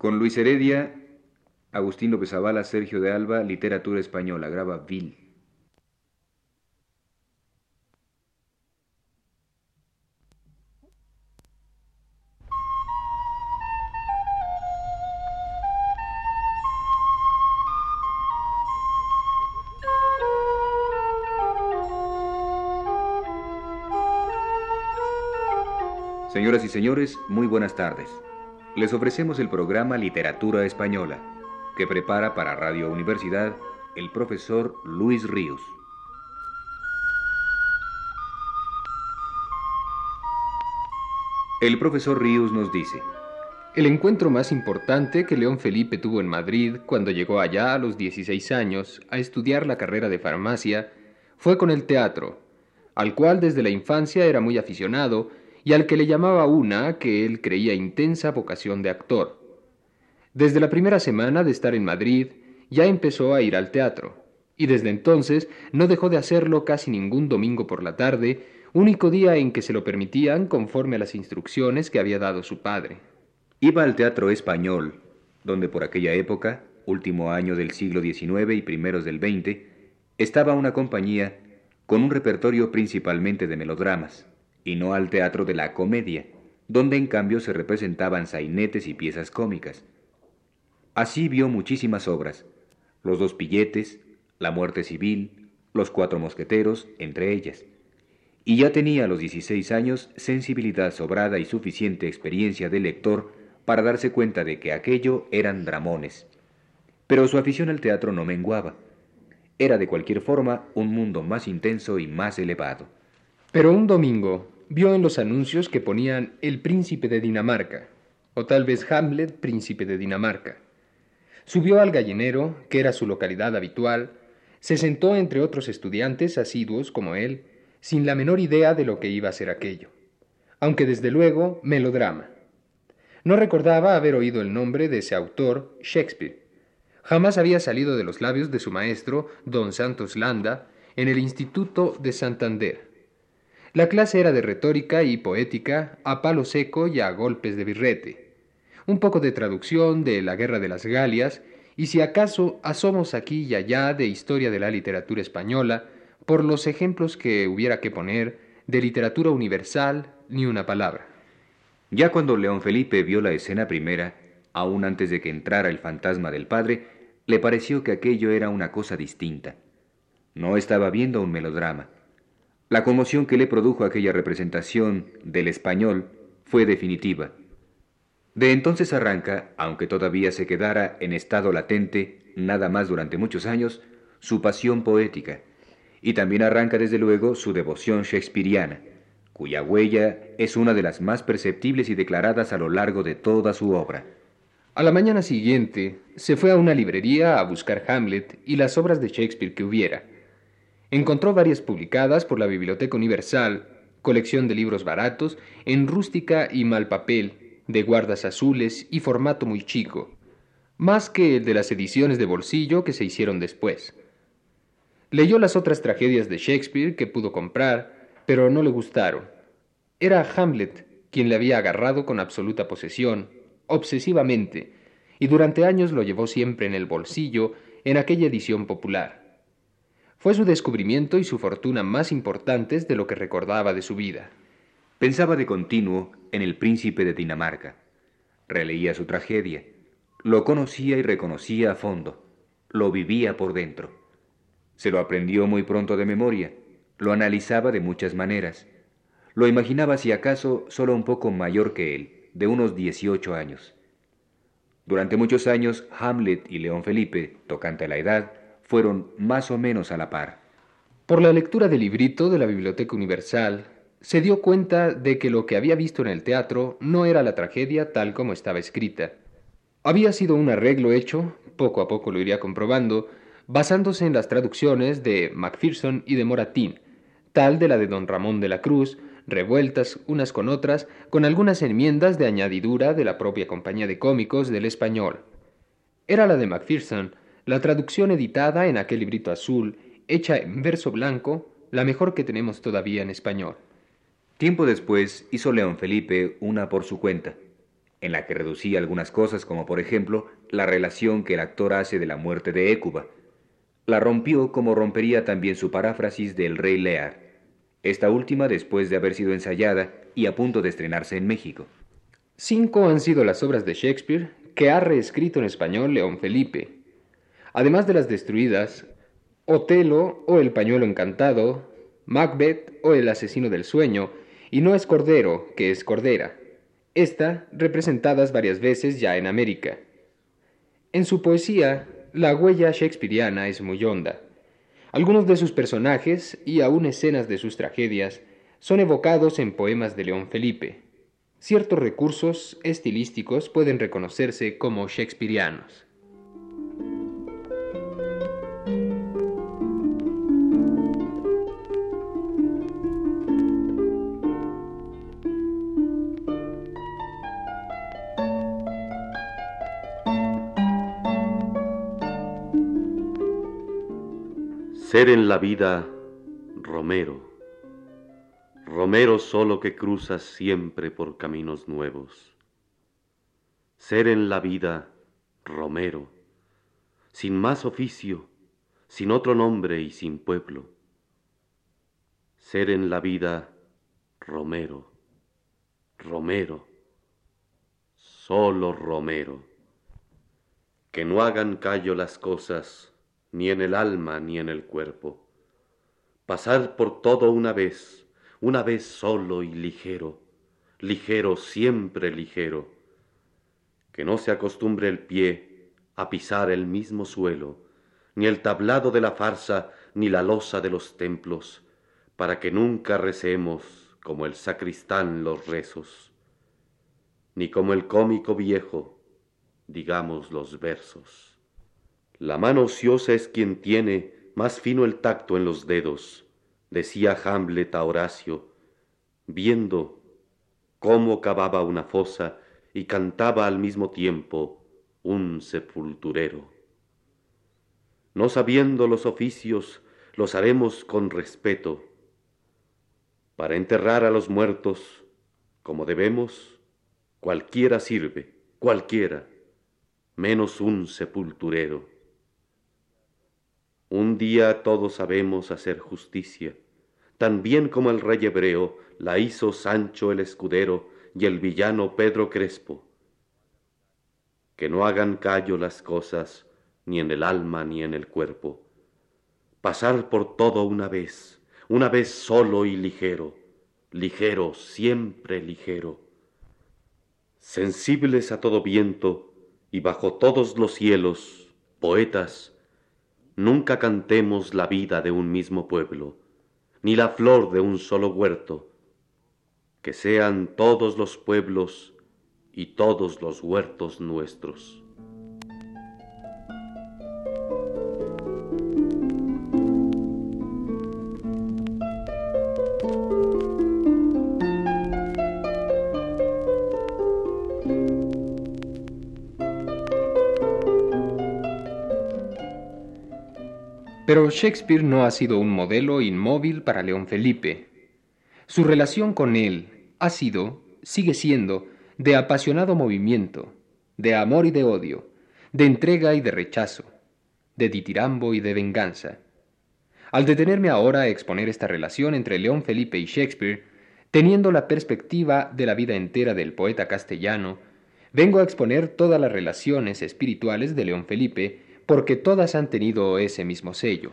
Con Luis Heredia, Agustín López Zavala, Sergio de Alba, Literatura Española, graba Vil. Señoras y señores, muy buenas tardes. Les ofrecemos el programa Literatura Española, que prepara para Radio Universidad el profesor Luis Ríos. El profesor Ríos nos dice, el encuentro más importante que León Felipe tuvo en Madrid cuando llegó allá a los 16 años a estudiar la carrera de farmacia fue con el teatro, al cual desde la infancia era muy aficionado y al que le llamaba una que él creía intensa vocación de actor. Desde la primera semana de estar en Madrid ya empezó a ir al teatro, y desde entonces no dejó de hacerlo casi ningún domingo por la tarde, único día en que se lo permitían conforme a las instrucciones que había dado su padre. Iba al teatro español, donde por aquella época, último año del siglo XIX y primeros del XX, estaba una compañía con un repertorio principalmente de melodramas y no al teatro de la comedia, donde en cambio se representaban sainetes y piezas cómicas. Así vio muchísimas obras, Los dos pilletes, La muerte civil, Los cuatro mosqueteros, entre ellas. Y ya tenía a los 16 años sensibilidad sobrada y suficiente experiencia de lector para darse cuenta de que aquello eran dramones. Pero su afición al teatro no menguaba. Era de cualquier forma un mundo más intenso y más elevado. Pero un domingo vio en los anuncios que ponían El príncipe de Dinamarca, o tal vez Hamlet, príncipe de Dinamarca. Subió al gallinero, que era su localidad habitual, se sentó entre otros estudiantes asiduos como él, sin la menor idea de lo que iba a ser aquello. Aunque desde luego melodrama. No recordaba haber oído el nombre de ese autor, Shakespeare. Jamás había salido de los labios de su maestro, don Santos Landa, en el Instituto de Santander. La clase era de retórica y poética a palo seco y a golpes de birrete. Un poco de traducción de La Guerra de las Galias y si acaso asomos aquí y allá de historia de la literatura española, por los ejemplos que hubiera que poner, de literatura universal, ni una palabra. Ya cuando León Felipe vio la escena primera, aún antes de que entrara el fantasma del padre, le pareció que aquello era una cosa distinta. No estaba viendo un melodrama, la conmoción que le produjo aquella representación del español fue definitiva. De entonces arranca, aunque todavía se quedara en estado latente, nada más durante muchos años, su pasión poética, y también arranca desde luego su devoción shakespeariana, cuya huella es una de las más perceptibles y declaradas a lo largo de toda su obra. A la mañana siguiente se fue a una librería a buscar Hamlet y las obras de Shakespeare que hubiera. Encontró varias publicadas por la Biblioteca Universal, colección de libros baratos, en rústica y mal papel, de guardas azules y formato muy chico, más que el de las ediciones de bolsillo que se hicieron después. Leyó las otras tragedias de Shakespeare que pudo comprar, pero no le gustaron. Era Hamlet quien le había agarrado con absoluta posesión, obsesivamente, y durante años lo llevó siempre en el bolsillo en aquella edición popular. Fue su descubrimiento y su fortuna más importantes de lo que recordaba de su vida. Pensaba de continuo en el príncipe de Dinamarca. Releía su tragedia. Lo conocía y reconocía a fondo. Lo vivía por dentro. Se lo aprendió muy pronto de memoria. Lo analizaba de muchas maneras. Lo imaginaba si acaso solo un poco mayor que él, de unos 18 años. Durante muchos años, Hamlet y León Felipe, tocante a la edad, fueron más o menos a la par. Por la lectura del librito de la Biblioteca Universal, se dio cuenta de que lo que había visto en el teatro no era la tragedia tal como estaba escrita. Había sido un arreglo hecho, poco a poco lo iría comprobando, basándose en las traducciones de Macpherson y de Moratín, tal de la de don Ramón de la Cruz, revueltas unas con otras, con algunas enmiendas de añadidura de la propia compañía de cómicos del español. Era la de Macpherson, la traducción editada en aquel librito azul, hecha en verso blanco, la mejor que tenemos todavía en español. Tiempo después hizo León Felipe una por su cuenta. en la que reducía algunas cosas como por ejemplo la relación que el actor hace de la muerte de Écuba. La rompió como rompería también su paráfrasis del Rey Lear, esta última después de haber sido ensayada y a punto de estrenarse en México. Cinco han sido las obras de Shakespeare que ha reescrito en español León Felipe. Además de las destruidas, Otelo o El pañuelo encantado, Macbeth o El asesino del sueño, y No es cordero, que es cordera. Esta representadas varias veces ya en América. En su poesía, la huella shakespeariana es muy honda. Algunos de sus personajes y aún escenas de sus tragedias son evocados en poemas de León Felipe. Ciertos recursos estilísticos pueden reconocerse como shakespearianos. Ser en la vida Romero, Romero solo que cruzas siempre por caminos nuevos. Ser en la vida Romero, sin más oficio, sin otro nombre y sin pueblo. Ser en la vida Romero, Romero, solo Romero. Que no hagan callo las cosas ni en el alma ni en el cuerpo. Pasar por todo una vez, una vez solo y ligero, ligero, siempre ligero. Que no se acostumbre el pie a pisar el mismo suelo, ni el tablado de la farsa, ni la losa de los templos, para que nunca recemos como el sacristán los rezos, ni como el cómico viejo, digamos los versos. La mano ociosa es quien tiene más fino el tacto en los dedos, decía Hamlet a Horacio, viendo cómo cavaba una fosa y cantaba al mismo tiempo un sepulturero. No sabiendo los oficios, los haremos con respeto. Para enterrar a los muertos, como debemos, cualquiera sirve, cualquiera, menos un sepulturero. Un día todos sabemos hacer justicia, tan bien como el rey hebreo la hizo Sancho el escudero y el villano Pedro Crespo. Que no hagan callo las cosas, ni en el alma ni en el cuerpo. Pasar por todo una vez, una vez solo y ligero, ligero, siempre ligero. Sensibles a todo viento y bajo todos los cielos, poetas, Nunca cantemos la vida de un mismo pueblo, ni la flor de un solo huerto, que sean todos los pueblos y todos los huertos nuestros. Pero Shakespeare no ha sido un modelo inmóvil para León Felipe. Su relación con él ha sido, sigue siendo, de apasionado movimiento, de amor y de odio, de entrega y de rechazo, de ditirambo y de venganza. Al detenerme ahora a exponer esta relación entre León Felipe y Shakespeare, teniendo la perspectiva de la vida entera del poeta castellano, vengo a exponer todas las relaciones espirituales de León Felipe porque todas han tenido ese mismo sello.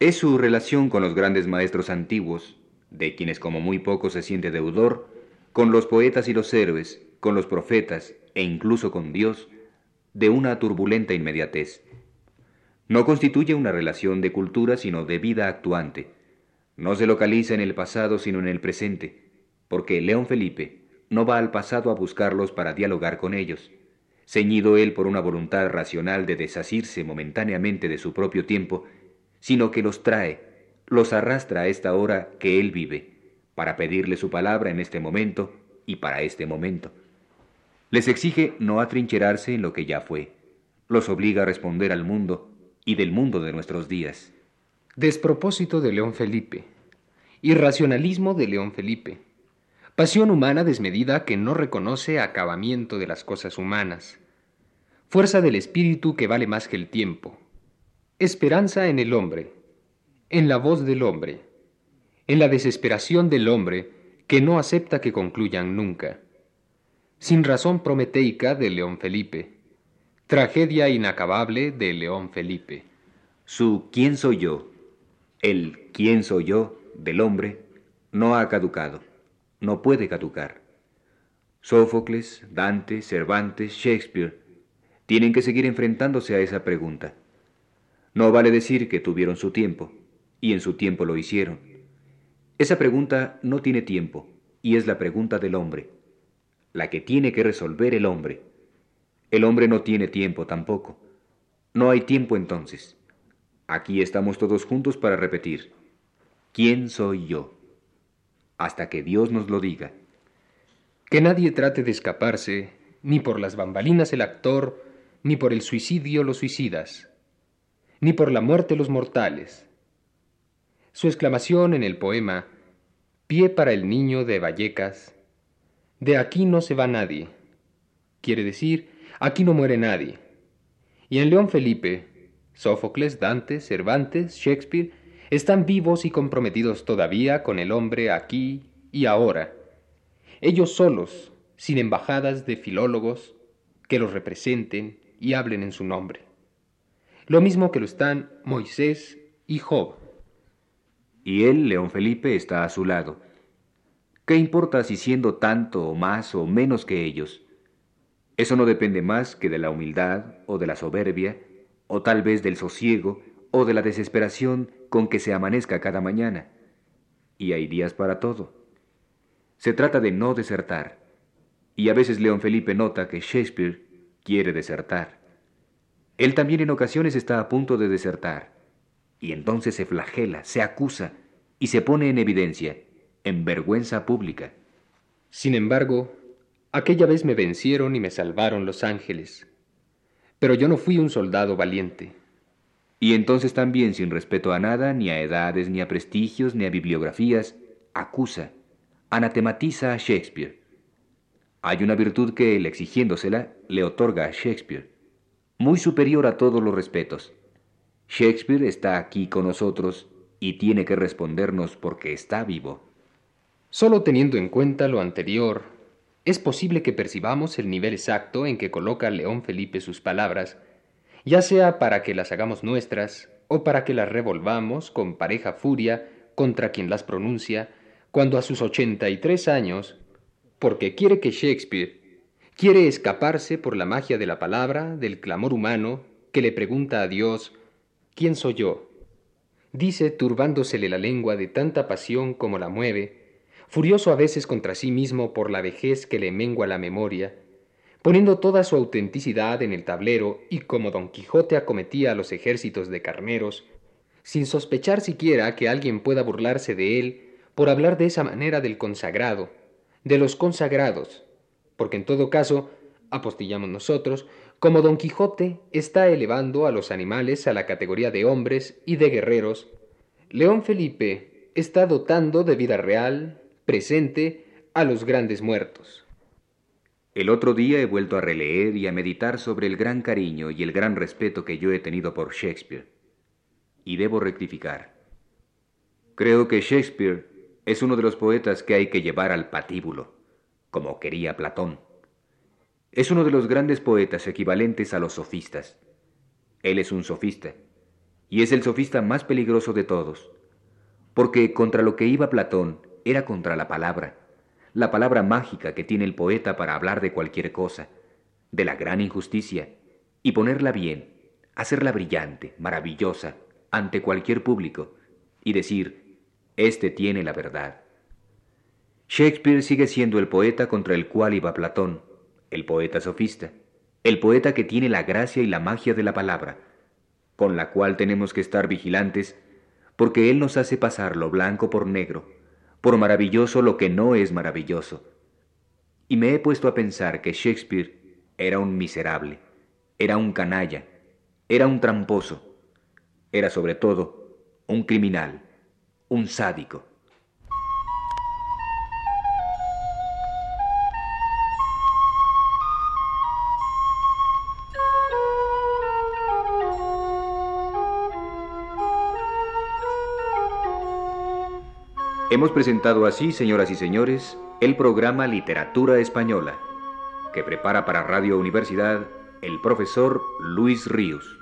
Es su relación con los grandes maestros antiguos, de quienes como muy poco se siente deudor, con los poetas y los héroes, con los profetas e incluso con Dios, de una turbulenta inmediatez. No constituye una relación de cultura, sino de vida actuante. No se localiza en el pasado, sino en el presente, porque León Felipe no va al pasado a buscarlos para dialogar con ellos ceñido él por una voluntad racional de desasirse momentáneamente de su propio tiempo, sino que los trae, los arrastra a esta hora que él vive, para pedirle su palabra en este momento y para este momento. Les exige no atrincherarse en lo que ya fue, los obliga a responder al mundo y del mundo de nuestros días. Despropósito de León Felipe. Irracionalismo de León Felipe. Pasión humana desmedida que no reconoce acabamiento de las cosas humanas, fuerza del espíritu que vale más que el tiempo, esperanza en el hombre, en la voz del hombre, en la desesperación del hombre que no acepta que concluyan nunca, sin razón prometeica de León Felipe, tragedia inacabable de León Felipe. Su ¿quién soy yo? El ¿quién soy yo? del hombre no ha caducado, no puede caducar. Sófocles, Dante, Cervantes, Shakespeare tienen que seguir enfrentándose a esa pregunta. No vale decir que tuvieron su tiempo, y en su tiempo lo hicieron. Esa pregunta no tiene tiempo, y es la pregunta del hombre, la que tiene que resolver el hombre. El hombre no tiene tiempo tampoco. No hay tiempo entonces. Aquí estamos todos juntos para repetir, ¿quién soy yo? Hasta que Dios nos lo diga. Que nadie trate de escaparse, ni por las bambalinas el actor, ni por el suicidio los suicidas, ni por la muerte los mortales. Su exclamación en el poema Pie para el niño de Vallecas, de aquí no se va nadie, quiere decir, aquí no muere nadie. Y en León Felipe, Sófocles, Dante, Cervantes, Shakespeare están vivos y comprometidos todavía con el hombre aquí y ahora. Ellos solos, sin embajadas de filólogos que los representen y hablen en su nombre. Lo mismo que lo están Moisés y Job. Y él, León Felipe, está a su lado. ¿Qué importa si siendo tanto o más o menos que ellos? Eso no depende más que de la humildad o de la soberbia, o tal vez del sosiego o de la desesperación con que se amanezca cada mañana. Y hay días para todo. Se trata de no desertar. Y a veces León Felipe nota que Shakespeare quiere desertar. Él también en ocasiones está a punto de desertar, y entonces se flagela, se acusa y se pone en evidencia, en vergüenza pública. Sin embargo, aquella vez me vencieron y me salvaron los ángeles, pero yo no fui un soldado valiente. Y entonces también, sin respeto a nada, ni a edades, ni a prestigios, ni a bibliografías, acusa, anatematiza a Shakespeare, hay una virtud que él, exigiéndosela, le otorga a Shakespeare, muy superior a todos los respetos. Shakespeare está aquí con nosotros y tiene que respondernos porque está vivo. Solo teniendo en cuenta lo anterior, es posible que percibamos el nivel exacto en que coloca León Felipe sus palabras, ya sea para que las hagamos nuestras o para que las revolvamos con pareja furia contra quien las pronuncia, cuando a sus ochenta y tres años porque quiere que Shakespeare quiere escaparse por la magia de la palabra, del clamor humano, que le pregunta a Dios, ¿quién soy yo? Dice, turbándosele la lengua de tanta pasión como la mueve, furioso a veces contra sí mismo por la vejez que le mengua la memoria, poniendo toda su autenticidad en el tablero y como Don Quijote acometía a los ejércitos de carneros, sin sospechar siquiera que alguien pueda burlarse de él por hablar de esa manera del consagrado, de los consagrados, porque en todo caso, apostillamos nosotros, como Don Quijote está elevando a los animales a la categoría de hombres y de guerreros, León Felipe está dotando de vida real, presente, a los grandes muertos. El otro día he vuelto a releer y a meditar sobre el gran cariño y el gran respeto que yo he tenido por Shakespeare. Y debo rectificar. Creo que Shakespeare es uno de los poetas que hay que llevar al patíbulo, como quería Platón. Es uno de los grandes poetas equivalentes a los sofistas. Él es un sofista, y es el sofista más peligroso de todos, porque contra lo que iba Platón era contra la palabra, la palabra mágica que tiene el poeta para hablar de cualquier cosa, de la gran injusticia, y ponerla bien, hacerla brillante, maravillosa, ante cualquier público, y decir, este tiene la verdad. Shakespeare sigue siendo el poeta contra el cual iba Platón, el poeta sofista, el poeta que tiene la gracia y la magia de la palabra, con la cual tenemos que estar vigilantes, porque él nos hace pasar lo blanco por negro, por maravilloso lo que no es maravilloso. Y me he puesto a pensar que Shakespeare era un miserable, era un canalla, era un tramposo, era sobre todo un criminal un sádico. Hemos presentado así, señoras y señores, el programa Literatura Española, que prepara para Radio Universidad el profesor Luis Ríos.